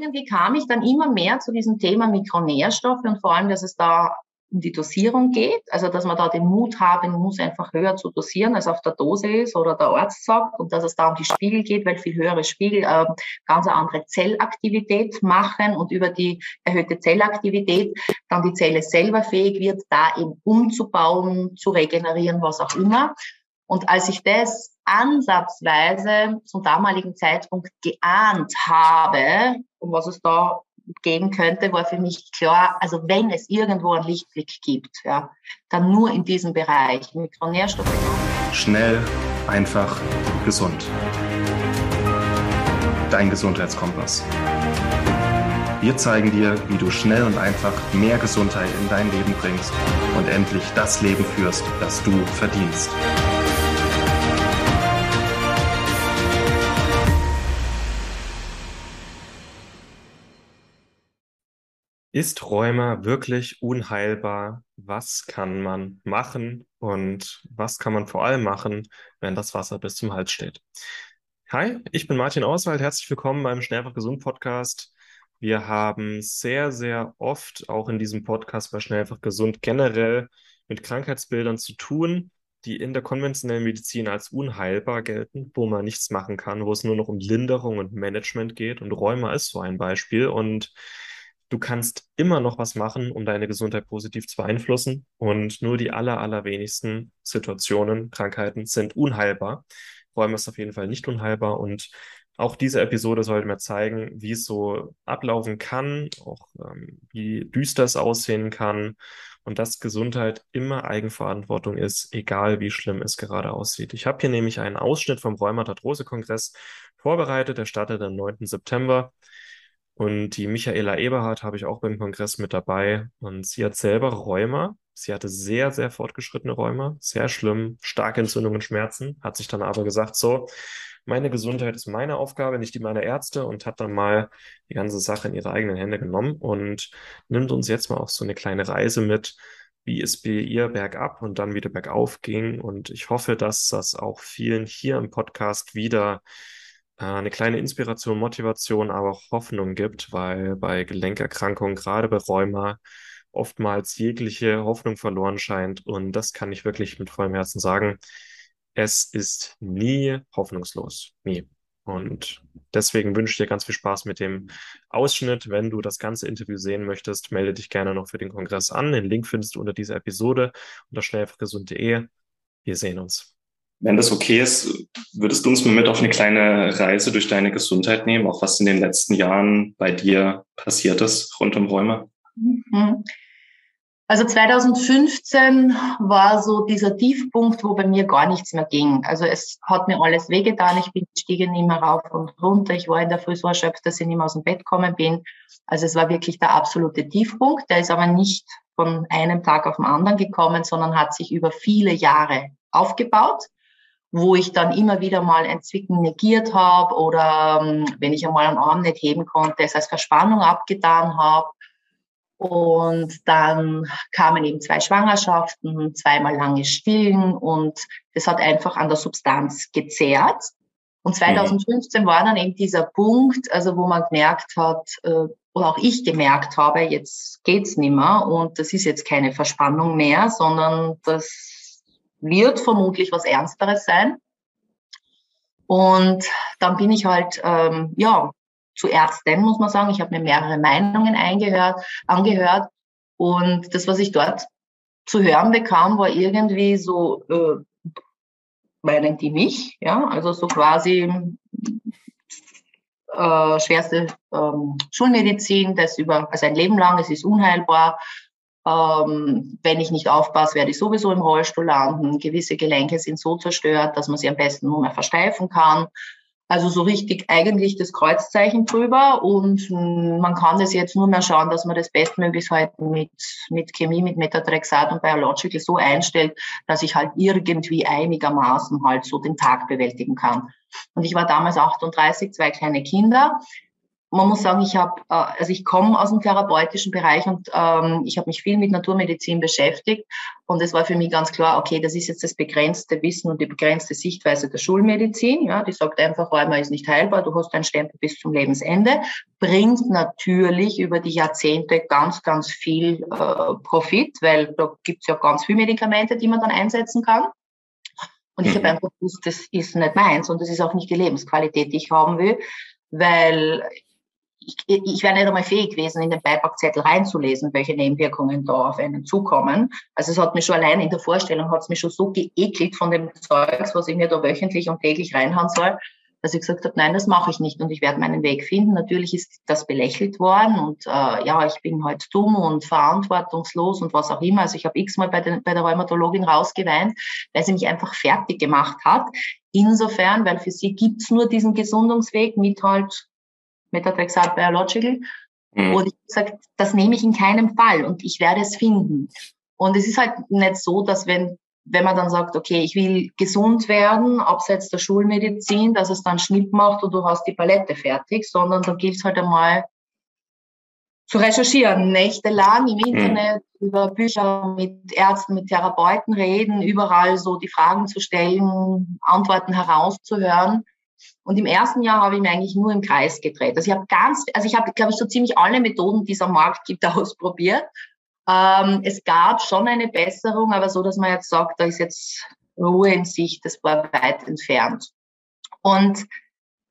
irgendwie kam ich dann immer mehr zu diesem Thema Mikronährstoffe und vor allem, dass es da um die Dosierung geht, also dass man da den Mut haben muss, einfach höher zu dosieren, als auf der Dose ist oder der Arzt sagt und dass es da um die Spiegel geht, weil viel höhere Spiegel äh, ganz eine andere Zellaktivität machen und über die erhöhte Zellaktivität dann die Zelle selber fähig wird, da eben umzubauen, zu regenerieren, was auch immer. Und als ich das ansatzweise zum damaligen Zeitpunkt geahnt habe, um was es da geben könnte, war für mich klar, also wenn es irgendwo einen Lichtblick gibt, ja, dann nur in diesem Bereich, Mikronährstoffe. Schnell, einfach, gesund. Dein Gesundheitskompass. Wir zeigen dir, wie du schnell und einfach mehr Gesundheit in dein Leben bringst und endlich das Leben führst, das du verdienst. Ist Rheuma wirklich unheilbar? Was kann man machen und was kann man vor allem machen, wenn das Wasser bis zum Hals steht? Hi, ich bin Martin Auswald. Herzlich willkommen beim Schnellfach Gesund Podcast. Wir haben sehr, sehr oft auch in diesem Podcast bei Schnellfach Gesund generell mit Krankheitsbildern zu tun, die in der konventionellen Medizin als unheilbar gelten, wo man nichts machen kann, wo es nur noch um Linderung und Management geht. Und Rheuma ist so ein Beispiel. Und du kannst immer noch was machen, um deine Gesundheit positiv zu beeinflussen. Und nur die aller, allerwenigsten Situationen, Krankheiten sind unheilbar. Räume ist auf jeden Fall nicht unheilbar. Und auch diese Episode sollte mir zeigen, wie es so ablaufen kann, auch ähm, wie düster es aussehen kann und dass Gesundheit immer Eigenverantwortung ist, egal wie schlimm es gerade aussieht. Ich habe hier nämlich einen Ausschnitt vom Rheumatatrose-Kongress vorbereitet, der startet am 9. September. Und die Michaela Eberhardt habe ich auch beim Kongress mit dabei. Und sie hat selber Rheuma. Sie hatte sehr, sehr fortgeschrittene Rheuma, sehr schlimm, starke Entzündungen, Schmerzen, hat sich dann aber gesagt, so, meine Gesundheit ist meine Aufgabe, nicht die meiner Ärzte und hat dann mal die ganze Sache in ihre eigenen Hände genommen und nimmt uns jetzt mal auf so eine kleine Reise mit, wie es bei ihr bergab und dann wieder bergauf ging. Und ich hoffe, dass das auch vielen hier im Podcast wieder eine kleine Inspiration, Motivation, aber auch Hoffnung gibt, weil bei Gelenkerkrankungen, gerade bei Rheuma, oftmals jegliche Hoffnung verloren scheint. Und das kann ich wirklich mit vollem Herzen sagen. Es ist nie hoffnungslos. Nie. Und deswegen wünsche ich dir ganz viel Spaß mit dem Ausschnitt. Wenn du das ganze Interview sehen möchtest, melde dich gerne noch für den Kongress an. Den Link findest du unter dieser Episode unter schnellfachgesund.de. Wir sehen uns. Wenn das okay ist, würdest du uns mal mit auf eine kleine Reise durch deine Gesundheit nehmen, auch was in den letzten Jahren bei dir passiert ist rund um Rheuma? Mhm. Also 2015 war so dieser Tiefpunkt, wo bei mir gar nichts mehr ging. Also es hat mir alles wehgetan. Ich bin stiegen mehr rauf und runter. Ich war in der Früh so erschöpft, dass ich nicht mehr aus dem Bett gekommen bin. Also es war wirklich der absolute Tiefpunkt. Der ist aber nicht von einem Tag auf den anderen gekommen, sondern hat sich über viele Jahre aufgebaut wo ich dann immer wieder mal ein Zwicken negiert habe oder ähm, wenn ich einmal einen Arm nicht heben konnte, es als Verspannung abgetan habe. Und dann kamen eben zwei Schwangerschaften, zweimal lange Stillen und das hat einfach an der Substanz gezerrt. Und 2015 mhm. war dann eben dieser Punkt, also wo man gemerkt hat, äh, oder auch ich gemerkt habe, jetzt geht's nimmer und das ist jetzt keine Verspannung mehr, sondern das wird vermutlich was Ernsteres sein. Und dann bin ich halt, ähm, ja, zu Ärzten, muss man sagen. Ich habe mir mehrere Meinungen eingehört, angehört. Und das, was ich dort zu hören bekam, war irgendwie so, äh, meinen die mich, ja, also so quasi äh, schwerste ähm, Schulmedizin, das über, also ein Leben lang, es ist unheilbar, ähm, wenn ich nicht aufpasse, werde ich sowieso im Rollstuhl landen. Gewisse Gelenke sind so zerstört, dass man sie am besten nur mehr versteifen kann. Also so richtig eigentlich das Kreuzzeichen drüber und man kann das jetzt nur mehr schauen, dass man das bestmöglichst halt mit, mit Chemie, mit Metatrexat und Biological so einstellt, dass ich halt irgendwie einigermaßen halt so den Tag bewältigen kann. Und ich war damals 38, zwei kleine Kinder man muss sagen, ich habe, äh, also ich komme aus dem therapeutischen Bereich und ähm, ich habe mich viel mit Naturmedizin beschäftigt und es war für mich ganz klar, okay, das ist jetzt das begrenzte Wissen und die begrenzte Sichtweise der Schulmedizin. Ja, die sagt einfach, Rheuma ist nicht heilbar, du hast einen Stempel bis zum Lebensende, bringt natürlich über die Jahrzehnte ganz, ganz viel äh, Profit, weil da gibt's ja ganz viele Medikamente, die man dann einsetzen kann. Und ich mhm. habe einfach gewusst, das ist nicht meins und das ist auch nicht die Lebensqualität, die ich haben will, weil ich, ich wäre nicht einmal fähig gewesen, in den Beipackzettel reinzulesen, welche Nebenwirkungen da auf einen zukommen. Also es hat mich schon allein in der Vorstellung, hat es mich schon so geekelt von dem Zeugs, was ich mir da wöchentlich und täglich reinhauen soll, dass ich gesagt habe, nein, das mache ich nicht und ich werde meinen Weg finden. Natürlich ist das belächelt worden und äh, ja, ich bin halt dumm und verantwortungslos und was auch immer. Also ich habe x-mal bei, bei der Rheumatologin rausgeweint, weil sie mich einfach fertig gemacht hat. Insofern, weil für sie gibt's nur diesen Gesundungsweg mit halt Methotrexat Biological. Mhm. Und ich habe gesagt, das nehme ich in keinem Fall und ich werde es finden. Und es ist halt nicht so, dass wenn, wenn man dann sagt, okay, ich will gesund werden, abseits der Schulmedizin, dass es dann Schnipp macht und du hast die Palette fertig, sondern da gilt es halt einmal zu recherchieren, nächtelang im mhm. Internet, mhm. über Bücher mit Ärzten, mit Therapeuten reden, überall so die Fragen zu stellen, Antworten herauszuhören. Und im ersten Jahr habe ich mir eigentlich nur im Kreis gedreht. Also ich habe ganz, also ich habe, glaube ich, so ziemlich alle Methoden, die es am Markt gibt, ausprobiert. Ähm, es gab schon eine Besserung, aber so, dass man jetzt sagt, da ist jetzt Ruhe in Sicht, das war weit entfernt. Und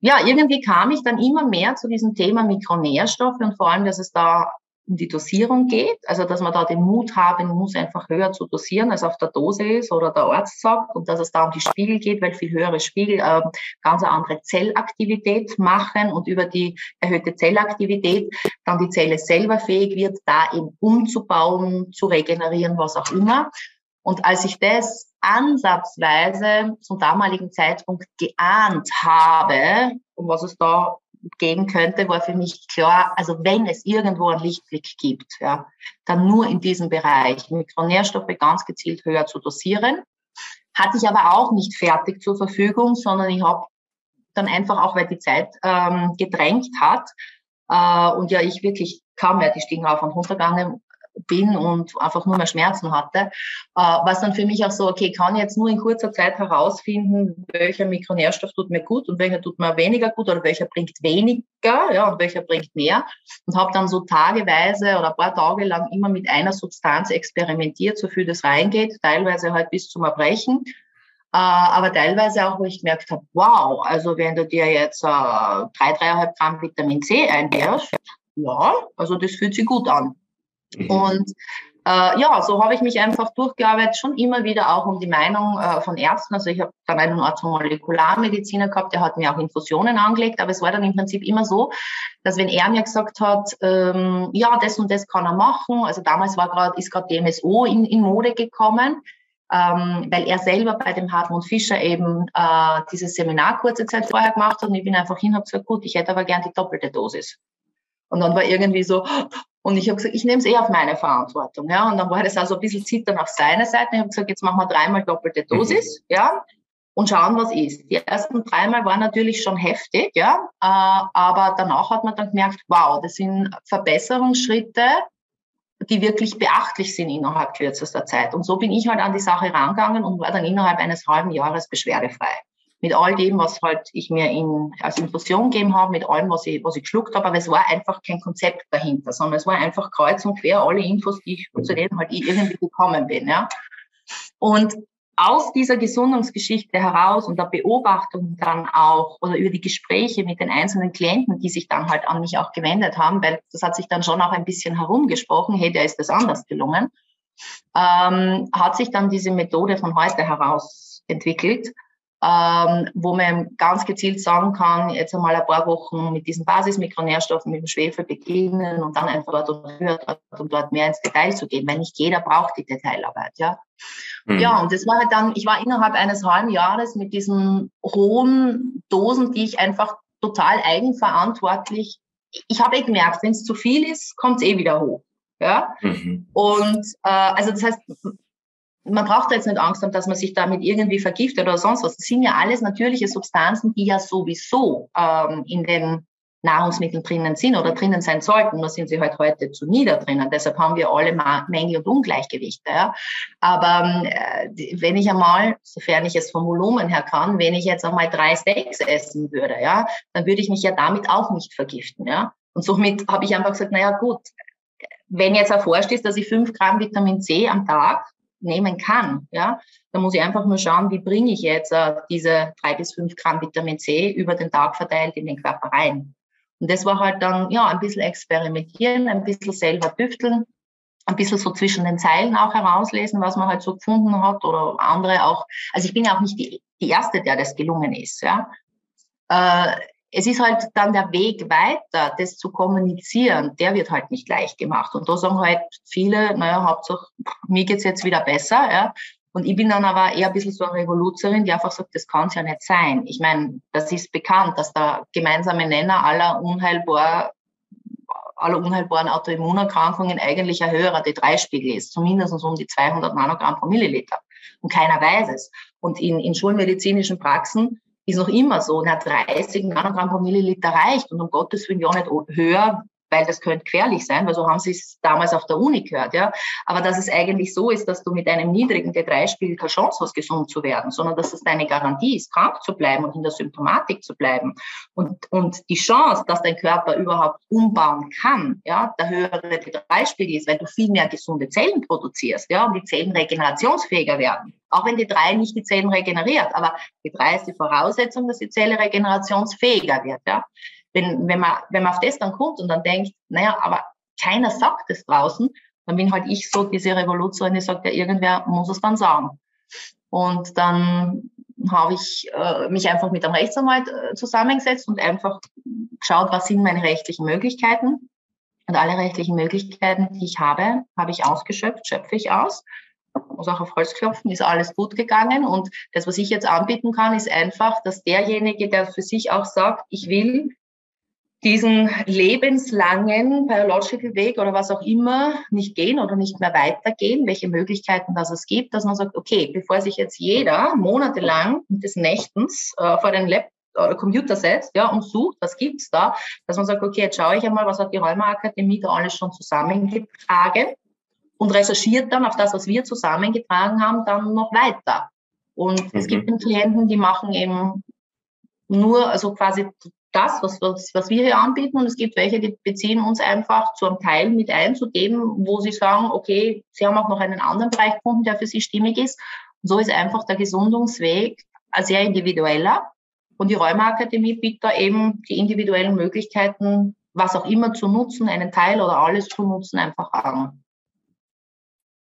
ja, irgendwie kam ich dann immer mehr zu diesem Thema Mikronährstoffe und vor allem, dass es da um die Dosierung geht, also dass man da den Mut haben muss, einfach höher zu dosieren, als auf der Dose ist oder der Arzt sagt und dass es da um die Spiegel geht, weil viel höhere Spiegel äh, ganz eine andere Zellaktivität machen und über die erhöhte Zellaktivität dann die Zelle selber fähig wird, da eben umzubauen, zu regenerieren, was auch immer. Und als ich das ansatzweise zum damaligen Zeitpunkt geahnt habe, um was es da geben könnte, war für mich klar, also wenn es irgendwo einen Lichtblick gibt, ja, dann nur in diesem Bereich, Mikronährstoffe ganz gezielt höher zu dosieren. Hatte ich aber auch nicht fertig zur Verfügung, sondern ich habe dann einfach auch, weil die Zeit ähm, gedrängt hat äh, und ja ich wirklich kaum mehr die Stiegen auf und runter gegangen bin und einfach nur mehr Schmerzen hatte, äh, was dann für mich auch so, okay, kann jetzt nur in kurzer Zeit herausfinden, welcher Mikronährstoff tut mir gut und welcher tut mir weniger gut oder welcher bringt weniger ja, und welcher bringt mehr und habe dann so tageweise oder ein paar Tage lang immer mit einer Substanz experimentiert, so viel das reingeht, teilweise halt bis zum Erbrechen. Uh, aber teilweise auch, wo ich gemerkt habe, wow, also wenn du dir jetzt uh, drei, dreieinhalb Gramm Vitamin C einwirfst, ja, also das fühlt sich gut an. Mhm. Und äh, ja, so habe ich mich einfach durchgearbeitet, schon immer wieder auch um die Meinung äh, von Ärzten. Also ich habe dann einen Orthomolekularmediziner gehabt, der hat mir auch Infusionen angelegt, aber es war dann im Prinzip immer so, dass wenn er mir gesagt hat, ähm, ja, das und das kann er machen, also damals war gerade, ist gerade DMSO in, in Mode gekommen, ähm, weil er selber bei dem Hartmut Fischer eben äh, dieses Seminar kurze Zeit vorher gemacht hat und ich bin einfach hin und habe gesagt, gut, ich hätte aber gern die doppelte Dosis. Und dann war irgendwie so, und ich habe gesagt, ich nehme es eh auf meine Verantwortung. Ja? Und dann war das also ein bisschen Zittern auf seiner Seite. Ich habe gesagt, jetzt machen wir dreimal doppelte Dosis, mhm. ja, und schauen, was ist. Die ersten dreimal waren natürlich schon heftig, ja, äh, aber danach hat man dann gemerkt, wow, das sind Verbesserungsschritte, die wirklich beachtlich sind innerhalb kürzester Zeit. Und so bin ich halt an die Sache rangegangen und war dann innerhalb eines halben Jahres beschwerdefrei mit all dem, was halt ich mir in, als Infusion gegeben habe, mit allem, was ich, was ich geschluckt habe, aber es war einfach kein Konzept dahinter, sondern es war einfach kreuz und quer alle Infos, die ich, zu denen halt irgendwie gekommen bin, ja. Und aus dieser Gesundungsgeschichte heraus und der Beobachtung dann auch oder über die Gespräche mit den einzelnen Klienten, die sich dann halt an mich auch gewendet haben, weil das hat sich dann schon auch ein bisschen herumgesprochen, hey, der ist das anders gelungen, ähm, hat sich dann diese Methode von heute heraus entwickelt ähm, wo man ganz gezielt sagen kann, jetzt einmal ein paar Wochen mit diesen Basismikronährstoffen, mit dem Schwefel beginnen und dann einfach dort und dort und dort mehr ins Detail zu gehen, weil nicht jeder braucht die Detailarbeit, ja. Mhm. Ja, und das war halt dann, ich war innerhalb eines halben Jahres mit diesen hohen Dosen, die ich einfach total eigenverantwortlich, ich habe eh gemerkt, wenn es zu viel ist, kommt es eh wieder hoch. Ja? Mhm. Und äh, also das heißt, man braucht da jetzt nicht Angst haben, dass man sich damit irgendwie vergiftet oder sonst was. Das sind ja alles natürliche Substanzen, die ja sowieso ähm, in den Nahrungsmittel drinnen sind oder drinnen sein sollten, nur sind sie halt heute zu nieder drinnen. Deshalb haben wir alle Mängel und Ungleichgewichte. Ja. Aber äh, wenn ich einmal, sofern ich es vom Volumen her kann, wenn ich jetzt einmal drei Steaks essen würde, ja, dann würde ich mich ja damit auch nicht vergiften. Ja. Und somit habe ich einfach gesagt, naja gut, wenn jetzt erforscht ist, dass ich fünf Gramm Vitamin C am Tag nehmen kann, ja, dann muss ich einfach nur schauen, wie bringe ich jetzt äh, diese drei bis fünf Gramm Vitamin C über den Tag verteilt in den Körper rein. Und das war halt dann, ja, ein bisschen experimentieren, ein bisschen selber tüfteln, ein bisschen so zwischen den Zeilen auch herauslesen, was man halt so gefunden hat oder andere auch. Also ich bin ja auch nicht die, die Erste, der das gelungen ist, ja. Äh, es ist halt dann der Weg weiter, das zu kommunizieren, der wird halt nicht leicht gemacht. Und da sagen halt viele, naja, Hauptsache, mir geht's jetzt wieder besser, ja. Und ich bin dann aber eher ein bisschen so eine Revoluzerin, die einfach sagt, das kann's ja nicht sein. Ich meine, das ist bekannt, dass der gemeinsame Nenner aller unheilbar aller unheilbaren Autoimmunerkrankungen eigentlich ein höherer D3-Spiegel ist, zumindest um die 200 Nanogramm pro Milliliter. Und keiner weiß es. Und in, in schulmedizinischen Praxen ist noch immer so, na 30 Nanogramm pro Milliliter reicht und um Gottes Willen ja nicht höher, weil das könnte gefährlich sein, weil so haben sie es damals auf der Uni gehört, ja. Aber dass es eigentlich so ist, dass du mit einem niedrigen T3-Spiegel keine Chance hast, gesund zu werden, sondern dass es deine Garantie ist, krank zu bleiben und in der Symptomatik zu bleiben. Und, und die Chance, dass dein Körper überhaupt umbauen kann, ja, der höhere T3-Spiegel ist, weil du viel mehr gesunde Zellen produzierst, ja, und die Zellen regenerationsfähiger werden. Auch wenn die 3 nicht die Zellen regeneriert, aber die 3 ist die Voraussetzung, dass die Zelle regenerationsfähiger wird, ja. Wenn, wenn, man, wenn man auf das dann kommt und dann denkt, naja, aber keiner sagt es draußen, dann bin halt ich so diese Revolution, die sagt, ja, irgendwer muss es dann sagen. Und dann habe ich äh, mich einfach mit einem Rechtsanwalt äh, zusammengesetzt und einfach geschaut, was sind meine rechtlichen Möglichkeiten. Und alle rechtlichen Möglichkeiten, die ich habe, habe ich ausgeschöpft, schöpfe ich aus. Muss auch auf Holz klopfen, ist alles gut gegangen. Und das, was ich jetzt anbieten kann, ist einfach, dass derjenige, der für sich auch sagt, ich will diesen lebenslangen Biological Weg oder was auch immer nicht gehen oder nicht mehr weitergehen, welche Möglichkeiten das es gibt, dass man sagt, okay, bevor sich jetzt jeder monatelang des Nächtens äh, vor den Laptop oder Computer setzt, ja, und sucht, was gibt's da, dass man sagt, okay, jetzt schaue ich einmal, was hat die Rheuma-Akademie da alles schon zusammengetragen und recherchiert dann auf das, was wir zusammengetragen haben, dann noch weiter. Und mhm. es gibt mhm. Klienten, die machen eben nur, also quasi das, was, was, was wir hier anbieten. Und es gibt welche, die beziehen uns einfach zu einem Teil mit einzugeben, wo sie sagen, okay, sie haben auch noch einen anderen Bereich gefunden, der für sie stimmig ist. Und so ist einfach der Gesundungsweg ein sehr individueller. Und die Rheumaakademie bietet da eben die individuellen Möglichkeiten, was auch immer zu nutzen, einen Teil oder alles zu nutzen, einfach an.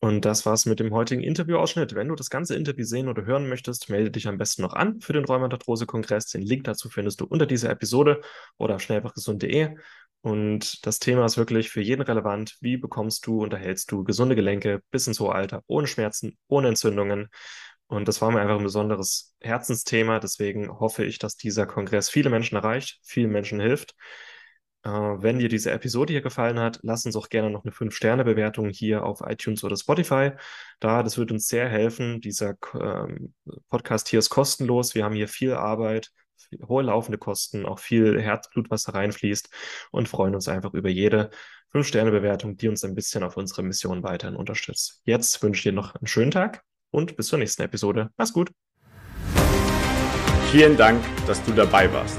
Und das war's mit dem heutigen Interviewausschnitt. Wenn du das ganze Interview sehen oder hören möchtest, melde dich am besten noch an für den Rheumatarthrose-Kongress. Den Link dazu findest du unter dieser Episode oder auf schnellfachgesund.de. Und das Thema ist wirklich für jeden relevant. Wie bekommst du, unterhältst du gesunde Gelenke bis ins hohe Alter, ohne Schmerzen, ohne Entzündungen? Und das war mir einfach ein besonderes Herzensthema. Deswegen hoffe ich, dass dieser Kongress viele Menschen erreicht, vielen Menschen hilft. Äh, wenn dir diese Episode hier gefallen hat, lass uns auch gerne noch eine 5-Sterne-Bewertung hier auf iTunes oder Spotify da. Das wird uns sehr helfen. Dieser ähm, Podcast hier ist kostenlos. Wir haben hier viel Arbeit, hohe laufende Kosten, auch viel Herzblut, was da reinfließt und freuen uns einfach über jede 5-Sterne-Bewertung, die uns ein bisschen auf unserer Mission weiterhin unterstützt. Jetzt wünsche ich dir noch einen schönen Tag und bis zur nächsten Episode. Mach's gut. Vielen Dank, dass du dabei warst